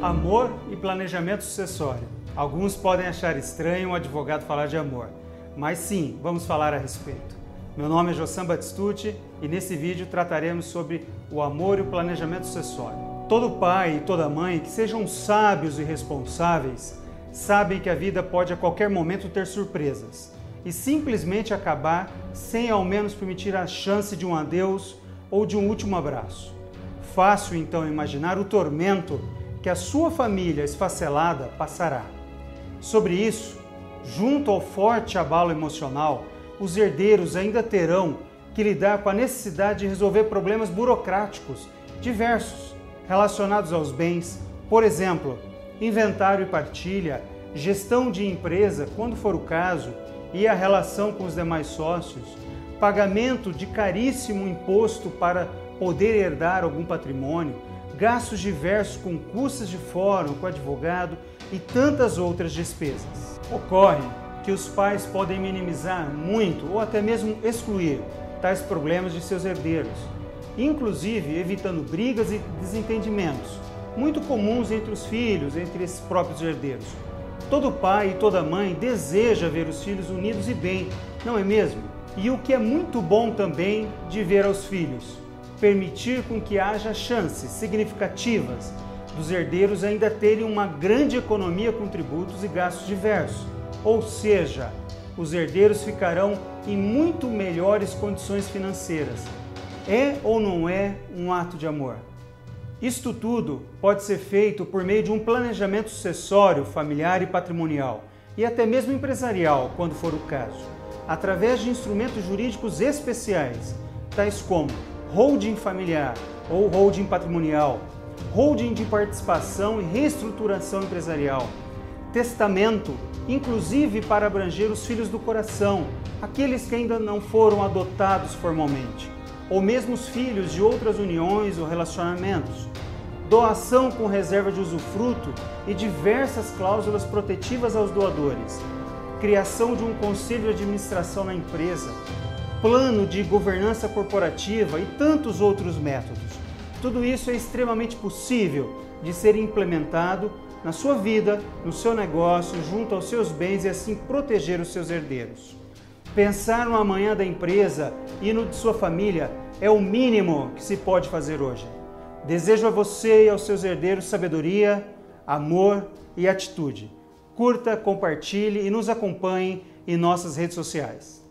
Amor e planejamento sucessório. Alguns podem achar estranho um advogado falar de amor, mas sim, vamos falar a respeito. Meu nome é Jossan Batistucci e nesse vídeo trataremos sobre o amor e o planejamento sucessório. Todo pai e toda mãe que sejam sábios e responsáveis sabem que a vida pode a qualquer momento ter surpresas e simplesmente acabar sem ao menos permitir a chance de um adeus ou de um último abraço. Fácil então imaginar o tormento que a sua família esfacelada passará. Sobre isso, junto ao forte abalo emocional, os herdeiros ainda terão que lidar com a necessidade de resolver problemas burocráticos diversos relacionados aos bens, por exemplo, inventário e partilha, gestão de empresa, quando for o caso, e a relação com os demais sócios, pagamento de caríssimo imposto para poder herdar algum patrimônio, gastos diversos com custas de fórum, com advogado e tantas outras despesas. Ocorre que os pais podem minimizar muito ou até mesmo excluir tais problemas de seus herdeiros, inclusive evitando brigas e desentendimentos, muito comuns entre os filhos, entre esses próprios herdeiros. Todo pai e toda mãe deseja ver os filhos unidos e bem, não é mesmo? E o que é muito bom também de ver aos filhos, permitir com que haja chances significativas dos herdeiros ainda terem uma grande economia com tributos e gastos diversos. Ou seja, os herdeiros ficarão em muito melhores condições financeiras. É ou não é um ato de amor? Isto tudo pode ser feito por meio de um planejamento sucessório, familiar e patrimonial, e até mesmo empresarial, quando for o caso, através de instrumentos jurídicos especiais, tais como holding familiar ou holding patrimonial, holding de participação e reestruturação empresarial, testamento, inclusive para abranger os filhos do coração, aqueles que ainda não foram adotados formalmente ou mesmo os filhos de outras uniões ou relacionamentos, doação com reserva de usufruto e diversas cláusulas protetivas aos doadores, criação de um conselho de administração na empresa, plano de governança corporativa e tantos outros métodos. Tudo isso é extremamente possível de ser implementado na sua vida, no seu negócio, junto aos seus bens e assim proteger os seus herdeiros. Pensar no amanhã da empresa e no de sua família é o mínimo que se pode fazer hoje. Desejo a você e aos seus herdeiros sabedoria, amor e atitude. Curta, compartilhe e nos acompanhe em nossas redes sociais.